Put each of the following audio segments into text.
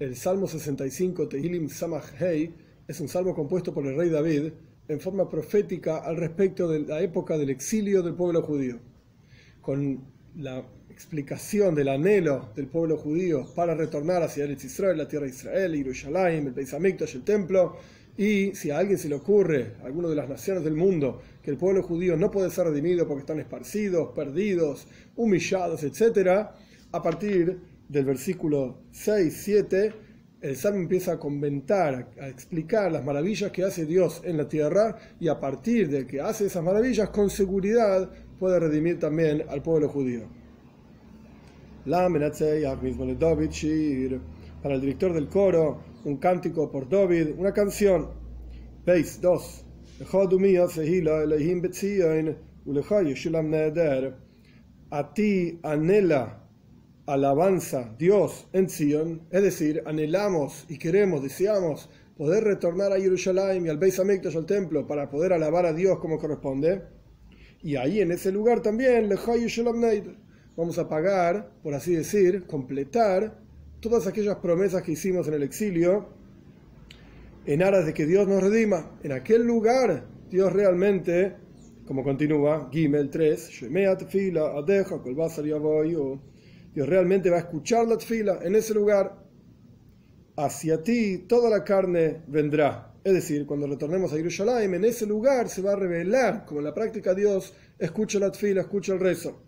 El Salmo 65, Tehilim Samach Hei, es un salmo compuesto por el rey David en forma profética al respecto de la época del exilio del pueblo judío, con la explicación del anhelo del pueblo judío para retornar hacia el Israel, la tierra de Israel, Jerusalén, el Beis Hamikdash, el templo, y si a alguien se le ocurre, a alguna de las naciones del mundo, que el pueblo judío no puede ser redimido porque están esparcidos, perdidos, humillados, etc., a partir del versículo 6, 7, el Salmo empieza a comentar, a explicar las maravillas que hace Dios en la tierra y a partir de que hace esas maravillas, con seguridad puede redimir también al pueblo judío. Para el director del coro, un cántico por David, una canción. Veis, 2. A ti anhela alabanza Dios en Sion, es decir, anhelamos y queremos, deseamos poder retornar a Jerusalén y al Beis Hamikdash, al templo, para poder alabar a Dios como corresponde. Y ahí en ese lugar también, vamos a pagar, por así decir, completar todas aquellas promesas que hicimos en el exilio en aras de que Dios nos redima. En aquel lugar, Dios realmente, como continúa, Gimel 3, Dios realmente va a escuchar la tfila en ese lugar. Hacia ti toda la carne vendrá. Es decir, cuando retornemos a Jerusalén, en ese lugar se va a revelar, como en la práctica Dios escucha la tfila, escucha el rezo.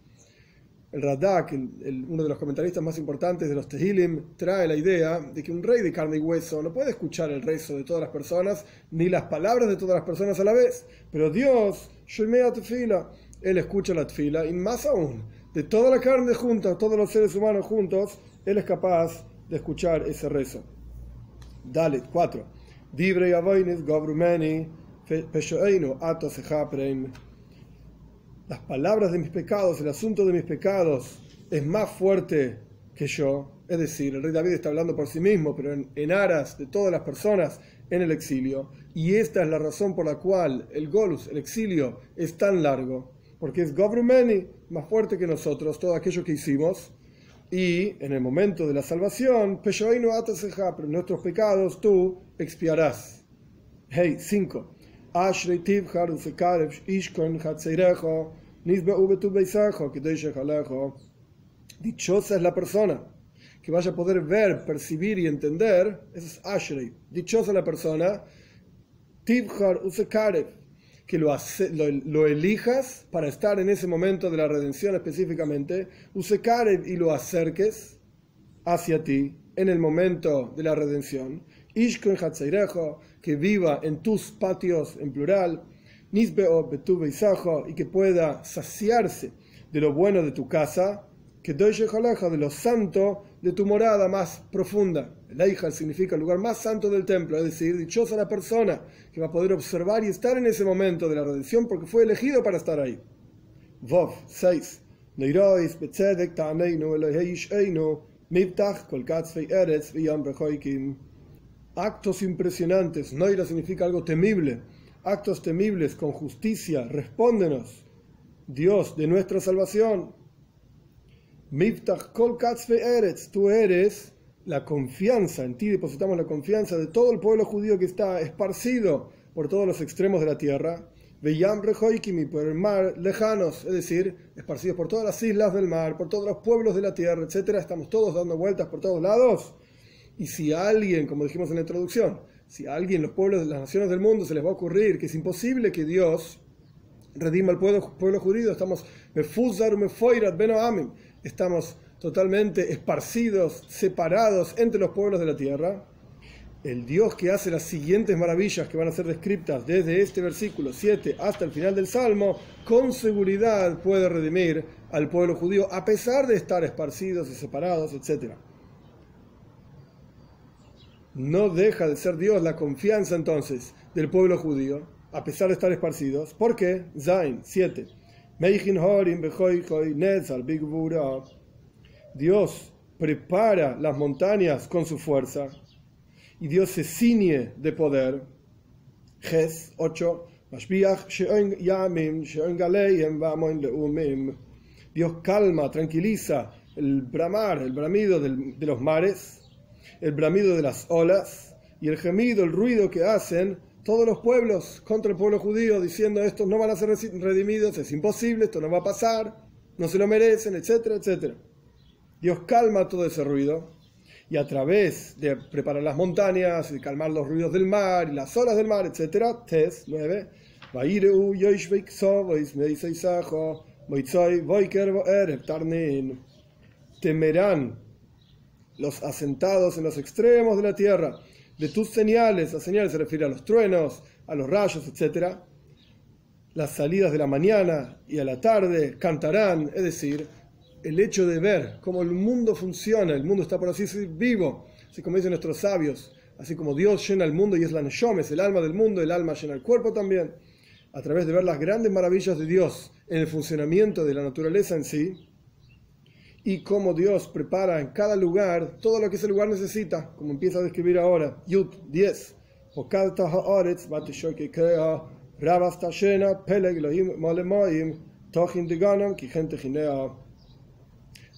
El Radak, uno de los comentaristas más importantes de los Tehilim, trae la idea de que un rey de carne y hueso no puede escuchar el rezo de todas las personas ni las palabras de todas las personas a la vez. Pero Dios, Él escucha la tfila y más aún, de toda la carne junta, todos los seres humanos juntos, Él es capaz de escuchar ese rezo. Dalet 4. Dibre Govrumeni, Atos las palabras de mis pecados, el asunto de mis pecados es más fuerte que yo. Es decir, el rey David está hablando por sí mismo, pero en, aras de todas las personas en el exilio. Y esta es la razón por la cual el Golus, el exilio, es tan largo. Porque es Gobrumeni, más fuerte que nosotros, todo aquello que hicimos. Y en el momento de la salvación, pero nuestros pecados tú expiarás. Hey, 5. Dichosa es la persona que vaya a poder ver, percibir y entender. Eso es Ashrei. Dichosa la persona. Tibhar Usekarev. Que lo, elijas para estar en ese momento de la redención específicamente. Usekarev y lo acerques hacia ti en el momento de la redención. Ishkon Hatzairejo. Que viva en tus patios en plural y que pueda saciarse de lo bueno de tu casa, que de lo santo de tu morada más profunda. La hija significa el lugar más santo del templo, es decir, dichosa la persona que va a poder observar y estar en ese momento de la redención porque fue elegido para estar ahí. Vov 6. Actos impresionantes. Noira significa algo temible actos temibles con justicia, respóndenos, Dios de nuestra salvación. Miftach kol eretz, tú eres la confianza, en ti depositamos la confianza de todo el pueblo judío que está esparcido por todos los extremos de la tierra. Veyam rejoikimi, por el mar lejanos, es decir, esparcidos por todas las islas del mar, por todos los pueblos de la tierra, etc. Estamos todos dando vueltas por todos lados. Y si alguien, como dijimos en la introducción, si a alguien, los pueblos de las naciones del mundo, se les va a ocurrir que es imposible que Dios redima al pueblo, pueblo judío, estamos estamos totalmente esparcidos, separados entre los pueblos de la tierra. El Dios que hace las siguientes maravillas que van a ser descritas desde este versículo 7 hasta el final del Salmo, con seguridad puede redimir al pueblo judío a pesar de estar esparcidos y separados, etc no deja de ser Dios la confianza entonces del pueblo judío, a pesar de estar esparcidos. ¿Por qué? Zain 7. Dios prepara las montañas con su fuerza y Dios se ciñe de poder. Ges 8. Dios calma, tranquiliza el bramar, el bramido de los mares el bramido de las olas y el gemido, el ruido que hacen todos los pueblos contra el pueblo judío, diciendo estos no van a ser redimidos, es imposible, esto no va a pasar, no se lo merecen, etcétera, etcétera. Dios calma todo ese ruido. Y a través de preparar las montañas y calmar los ruidos del mar y las olas del mar, etcétera, Tes 9, temerán los asentados en los extremos de la tierra de tus señales, las señales se refiere a los truenos, a los rayos, etc. Las salidas de la mañana y a la tarde cantarán, es decir, el hecho de ver cómo el mundo funciona, el mundo está por así decir vivo, así como dicen nuestros sabios, así como Dios llena el mundo y es la Neshomes, el alma del mundo, el alma llena el cuerpo también, a través de ver las grandes maravillas de Dios en el funcionamiento de la naturaleza en sí, y cómo Dios prepara en cada lugar todo lo que ese lugar necesita, como empieza a describir ahora. Yud 10.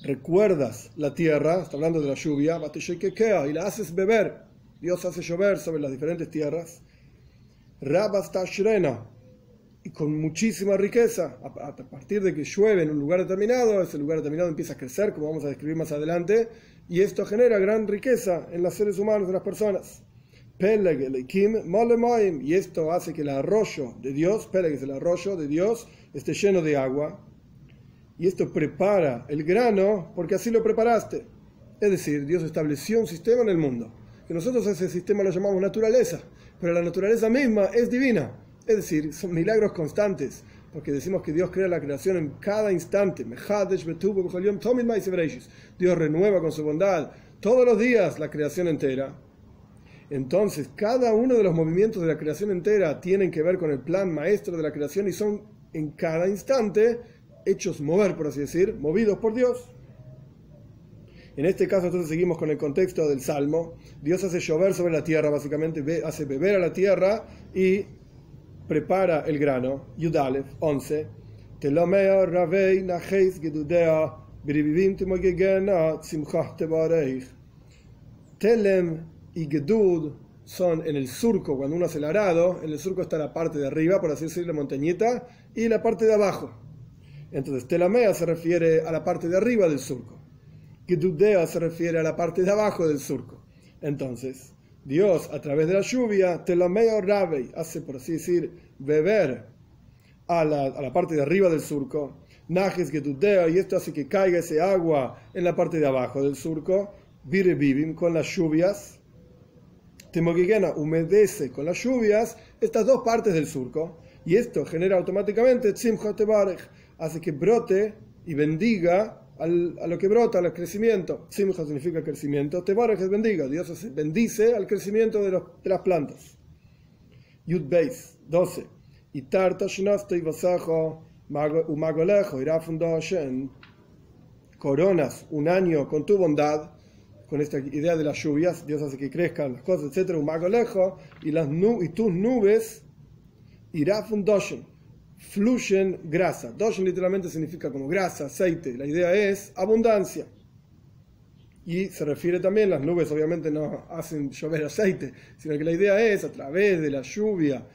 Recuerdas la tierra, está hablando de la lluvia, y la haces beber. Dios hace llover sobre las diferentes tierras. Rabas y con muchísima riqueza. A, partir de que llueve en un lugar determinado, ese lugar determinado empieza a crecer, como vamos a describir más adelante, y esto genera gran riqueza en los seres humanos, en las personas. Y esto hace que el arroyo de Dios, Peleg es el arroyo de Dios, esté lleno de agua. Y esto prepara el grano porque así lo preparaste. Es decir, Dios estableció un sistema en el mundo, que nosotros ese sistema lo llamamos naturaleza, pero la naturaleza misma es divina es decir, son milagros constantes, porque decimos que Dios crea la creación en cada instante. Dios renueva con su bondad todos los días la creación entera. Entonces, cada uno de los movimientos de la creación entera tienen que ver con el plan maestro de la creación y son en cada instante hechos mover, por así decir, movidos por Dios. En este caso, entonces seguimos con el contexto del Salmo. Dios hace llover sobre la tierra, básicamente hace beber a la tierra y prepara el grano, Yudalef 11, Telomea Ravei Nacheis Gedudea Biribivim Timogegena Tzimchah Tebareich. Telem y Gedud son en el surco, cuando uno hace el arado, en el surco está la parte de arriba, por así decirlo, la montañita, y la parte de abajo. Entonces, Telamea se refiere a la parte de arriba del surco. Gedudea se refiere a la parte de abajo del surco. Entonces, Dios a través de la lluvia, te medio Rabei, hace por así decir, beber a la, a la parte de arriba del surco, Najes que tuteo, y esto hace que caiga ese agua en la parte de abajo del surco, Vire Vivim, con las lluvias, Temogigena humedece con las lluvias estas dos partes del surco, y esto genera automáticamente hace que brote y bendiga a lo que brota, al crecimiento. Simcha significa crecimiento. Tebarek es bendiga. Dios bendice al crecimiento de, las plantas. Yud Beis 12. Y tarta y vasajo umagolejo Coronas un año con tu bondad, con esta idea de las lluvias, Dios hace que crezcan las cosas, etc. Umagolejo y, las y tus nubes irá fluyen grasa. Doshen literalmente significa como grasa, aceite. La idea es abundancia. Y se refiere también, las nubes obviamente no hacen llover aceite, sino que la idea es a través de la lluvia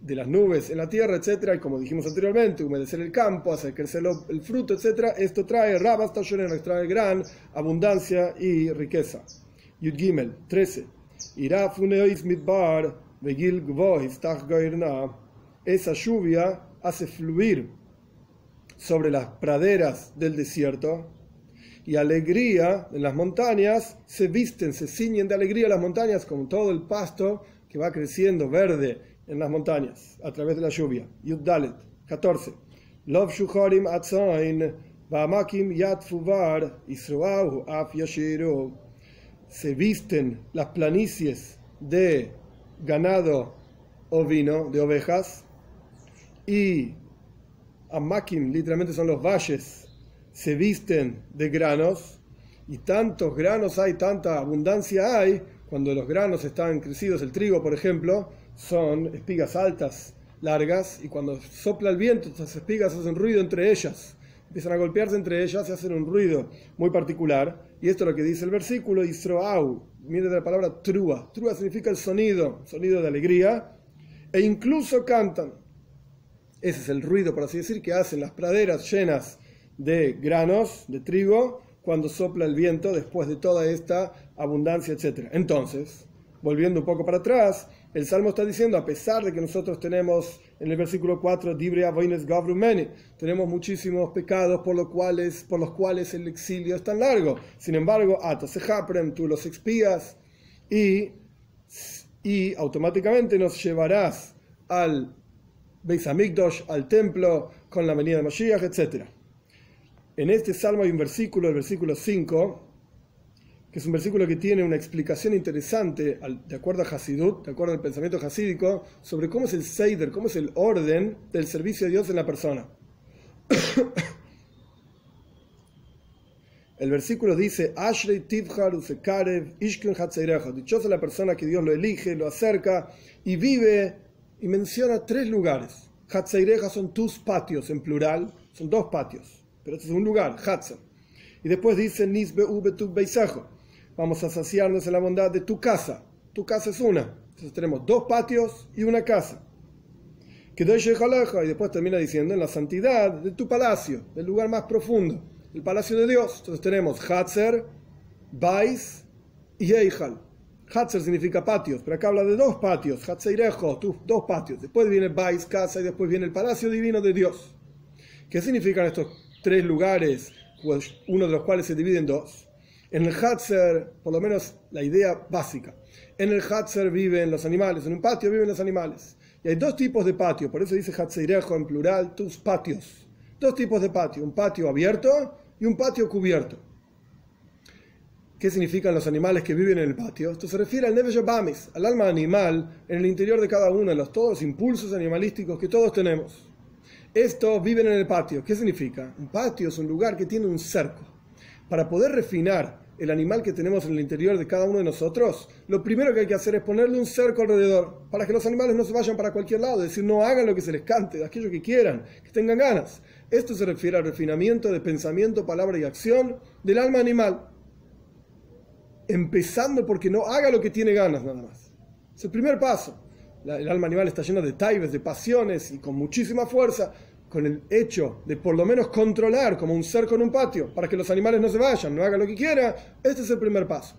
de las nubes en la tierra, etcétera, y como dijimos anteriormente, humedecer el campo, hacer crecer el fruto, etcétera, esto trae rabas nos trae gran abundancia y riqueza. Yud Gimel 13. Irá funeois mitbar vegil Esa lluvia hace fluir sobre las praderas del desierto y alegría en las montañas, se visten, se ciñen de alegría las montañas con todo el pasto que va creciendo verde en las montañas a través de la lluvia. Yud Dalet 14. Lov yad fuvar. Se visten las planicies de ganado ovino, de ovejas, y Amakim, literalmente son los valles, se visten de granos, y tantos granos hay, tanta abundancia hay, cuando los granos están crecidos, el trigo, por ejemplo, son espigas altas, largas, y cuando sopla el viento, estas espigas hacen ruido entre ellas. empiezan a golpearse entre ellas y hacen un ruido muy particular. Y esto es lo que dice el versículo, Isroau, viene de la palabra trua. Trua significa el sonido, sonido de alegría, e incluso cantan. Ese es el ruido, por así decir, que hacen las praderas llenas de granos, de trigo, cuando sopla el viento después de toda esta abundancia, etc. Entonces, volviendo un poco para atrás, el Salmo está diciendo, a pesar de que nosotros tenemos en el versículo 4, tenemos muchísimos pecados por los, cuales, por los cuales el exilio es tan largo. Sin embargo, tú los expías y, y automáticamente nos llevarás al Beis Hamikdash, al templo, con la venida de Mashiach, etc. En este salmo hay un versículo, el versículo 5, que es un versículo que tiene una explicación interesante, de acuerdo a Hasidut, de acuerdo al pensamiento hasídico, sobre cómo es el Seider, cómo es el orden del servicio a Dios en la persona. El versículo dice, Ashrei Tivhar Usekarev Ishkun Dichosa la persona que Dios lo elige, lo acerca y vive, y menciona tres lugares. Hatzeireja son tus patios en plural, son dos patios, pero este es un lugar, Hatzer. Y después dice, Nisbe Ube Beisajo vamos a saciarnos en la bondad de tu casa. Tu casa es una. Entonces tenemos dos patios y una casa. Que y después termina diciendo en la santidad de tu palacio, del lugar más profundo, el palacio de Dios. Entonces tenemos Hatzer, Bais y Eijal. Hatzer significa patios, pero acá habla de dos patios, Hatzeirejo, dos patios. Después viene Bais, casa, y después viene el palacio divino de Dios. ¿Qué significan estos tres lugares, pues uno de los cuales se divide en dos? En el Hatzer, por lo menos la idea básica, en el Hatzer viven los animales, en un patio viven los animales. Y hay dos tipos de patio, por eso dice Hatzeirejo en plural, tus patios. Dos tipos de patio, un patio abierto y un patio cubierto. ¿Qué significan los animales que viven en el patio? Esto se refiere al Nefesh Bamis, al alma animal en el interior de cada uno, en los todos los impulsos animalísticos que todos tenemos. Esto viven en el patio. ¿Qué significa? Un patio es un lugar que tiene un cerco. Para poder refinar el animal que tenemos en el interior de cada uno de nosotros, lo primero que hay que hacer es ponerle un cerco alrededor, para que los animales no se vayan para cualquier lado, es decir, no hagan lo que se les cante, aquello que quieran, que tengan ganas. Esto se refiere al refinamiento de pensamiento, palabra y acción del alma animal. Empezando porque no haga lo que tiene ganas nada más. Es el primer paso. El alma animal está lleno de taibes, de pasiones y con muchísima fuerza con el hecho de por lo menos controlar como un cerco en un patio para que los animales no se vayan, no hagan lo que quiera, este es el primer paso.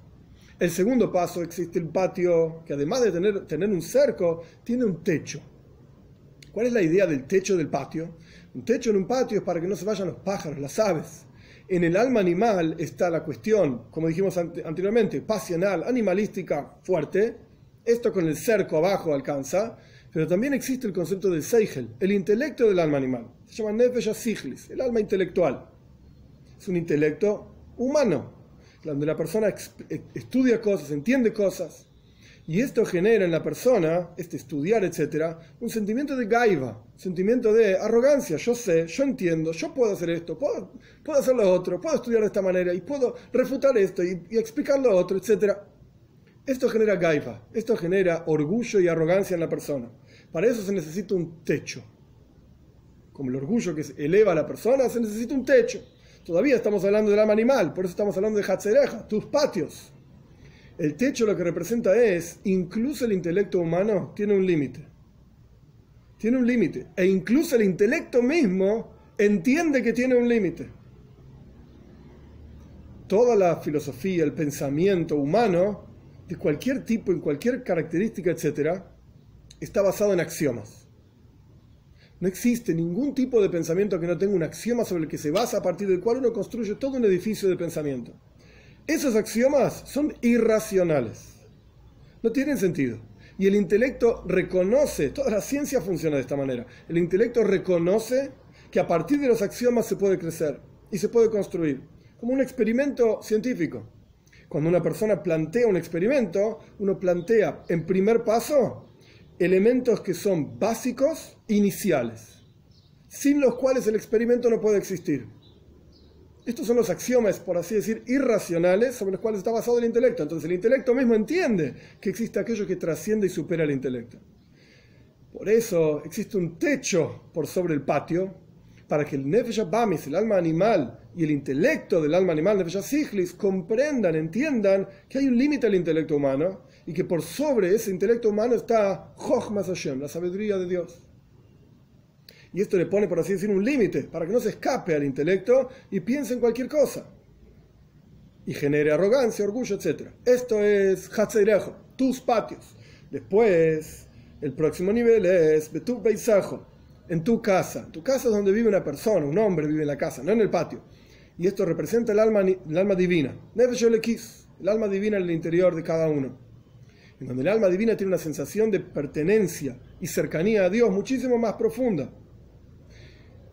El segundo paso existe el patio que además de tener, tener un cerco, tiene un techo. ¿Cuál es la idea del techo del patio? Un techo en un patio es para que no se vayan los pájaros, las aves. En el alma animal está la cuestión, como dijimos anteriormente, pasional, animalística, fuerte. Esto con el cerco abajo alcanza pero también existe el concepto del Seigel, el intelecto del alma animal. Se llama Nefesh Siglis, el alma intelectual. Es un intelecto humano, donde la persona estudia cosas, entiende cosas. Y esto genera en la persona, este estudiar, etcétera, un sentimiento de gaiva, sentimiento de arrogancia. Yo sé, yo entiendo, yo puedo hacer esto, puedo, puedo hacer lo otro, puedo estudiar de esta manera y puedo refutar esto y, y explicar lo otro, etcétera. Esto genera gaiva, esto genera orgullo y arrogancia en la persona. Para eso se necesita un techo. Como el orgullo que eleva a la persona, se necesita un techo. Todavía estamos hablando del alma animal, por eso estamos hablando de Hatzereja, tus patios. El techo lo que representa es, incluso el intelecto humano tiene un límite. Tiene un límite. E incluso el intelecto mismo entiende que tiene un límite. Toda la filosofía, el pensamiento humano, de cualquier tipo, en cualquier característica, etcétera, está basado en axiomas. No existe ningún tipo de pensamiento que no tenga un axioma sobre el que se basa a partir del cual uno construye todo un edificio de pensamiento. Esos axiomas son irracionales. No tienen sentido. Y el intelecto reconoce, toda la ciencia funciona de esta manera, el intelecto reconoce que a partir de los axiomas se puede crecer y se puede construir, como un experimento científico. Cuando una persona plantea un experimento, uno plantea en primer paso elementos que son básicos, iniciales, sin los cuales el experimento no puede existir. Estos son los axiomas, por así decir, irracionales sobre los cuales está basado el intelecto. Entonces el intelecto mismo entiende que existe aquello que trasciende y supera el intelecto. Por eso existe un techo por sobre el patio, para que el Nefesh Abamis, el alma animal, y el intelecto del alma animal, Nefesh Siglis, comprendan, entiendan que hay un límite al intelecto humano y que por sobre ese intelecto humano está Chochmas Hashem, la sabiduría de Dios. Y esto le pone, por así decir, un límite para que no se escape al intelecto y piense en cualquier cosa. Y genere arrogancia, orgullo, etc. Esto es Hatzeirejo, tus patios. Después, el próximo nivel es Betu Beisajo, en tu casa. Tu casa es donde vive una persona, un hombre vive en la casa, no en el patio. Y esto representa el alma, el alma divina. el alma divina en el interior de cada uno. En donde el alma divina tiene una sensación de pertenencia y cercanía a Dios muchísimo más profunda.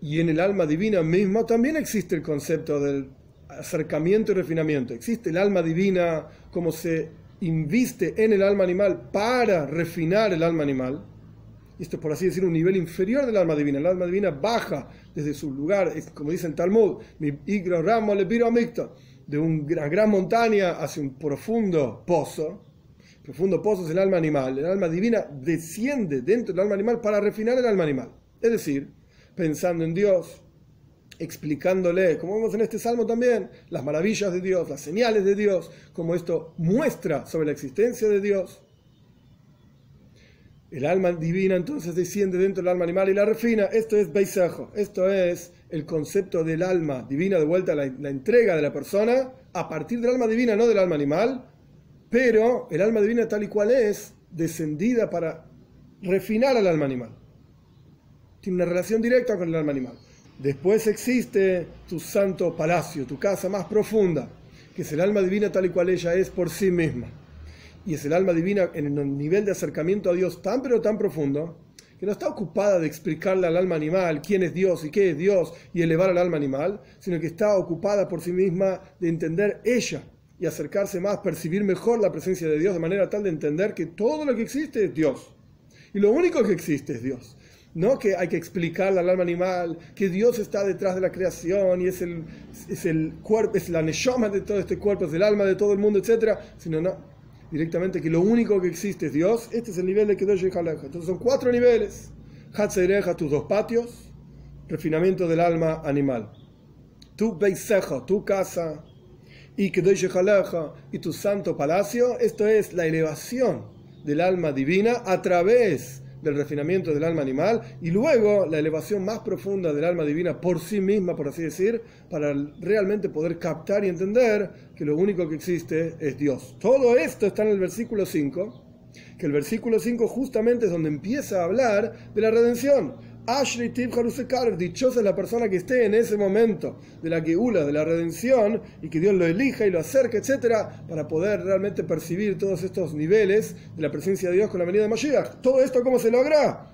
Y en el alma divina mismo también existe el concepto del acercamiento y refinamiento. Existe el alma divina como se inviste en el alma animal para refinar el alma animal esto es por así decir un nivel inferior del alma divina. El alma divina baja desde su lugar, como dice el Talmud, de una gran montaña hacia un profundo pozo. Profundo pozo es el alma animal. El alma divina desciende dentro del alma animal para refinar el alma animal. Es decir, pensando en Dios, explicándole, como vemos en este salmo también, las maravillas de Dios, las señales de Dios, como esto muestra sobre la existencia de Dios el alma divina entonces desciende dentro del alma animal y la refina. Esto es Beisajo. Esto es el concepto del alma divina de vuelta a la, la, entrega de la persona a partir del alma divina, no del alma animal. Pero el alma divina tal y cual es, descendida para refinar al alma animal. Tiene una relación directa con el alma animal. Después existe tu santo palacio, tu casa más profunda, que es el alma divina tal y cual ella es por sí misma y es el alma divina en un nivel de acercamiento a Dios tan pero tan profundo que no está ocupada de explicarle al alma animal quién es Dios y qué es Dios y elevar al alma animal, sino que está ocupada por sí misma de entender ella y acercarse más, percibir mejor la presencia de Dios de manera tal de entender que todo lo que existe es Dios. Y lo único que existe es Dios. No que hay que explicarle al alma animal que Dios está detrás de la creación y es el, es el cuerpo, es la neshama de todo este cuerpo, es el alma de todo el mundo, etc. Sino no, directamente que lo único que existe es Dios, este es el nivel de Kedosh y Haleja. Entonces son cuatro niveles. Hatzeireja, tus dos patios, refinamiento del alma animal. Tu beiseja, tu casa, y Kedosh y y tu santo palacio, esto es la elevación del alma divina a través del refinamiento del alma animal y luego la elevación más profunda del alma divina por sí misma, por así decir, para realmente poder captar y entender que lo único que existe es Dios. Todo esto está en el versículo 5, que el versículo 5 justamente es donde empieza a hablar de la redención Ashley Tib dichosa es la persona que esté en ese momento de la geula, de la redención, y que Dios lo elija y lo acerque, etcétera, para poder realmente percibir todos estos niveles de la presencia de Dios con la venida de Mashiach. ¿Todo esto cómo se logra?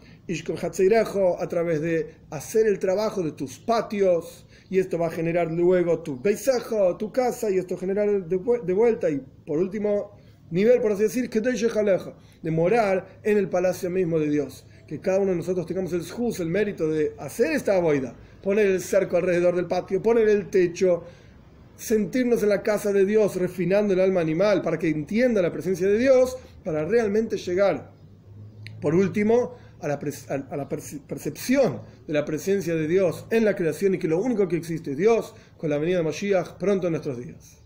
a través de hacer el trabajo de tus patios, y esto va a generar luego tu paisaje, tu casa, y esto generar de vuelta, y por último nivel, por así decir, que de morar en el palacio mismo de Dios que cada uno de nosotros tengamos el juz, el mérito de hacer esta boida, poner el cerco alrededor del patio, poner el techo, sentirnos en la casa de Dios, refinando el alma animal para que entienda la presencia de Dios, para realmente llegar, por último, a la, a la percepción de la presencia de Dios en la creación y que lo único que existe es Dios, con la venida de Mashiach pronto en nuestros días.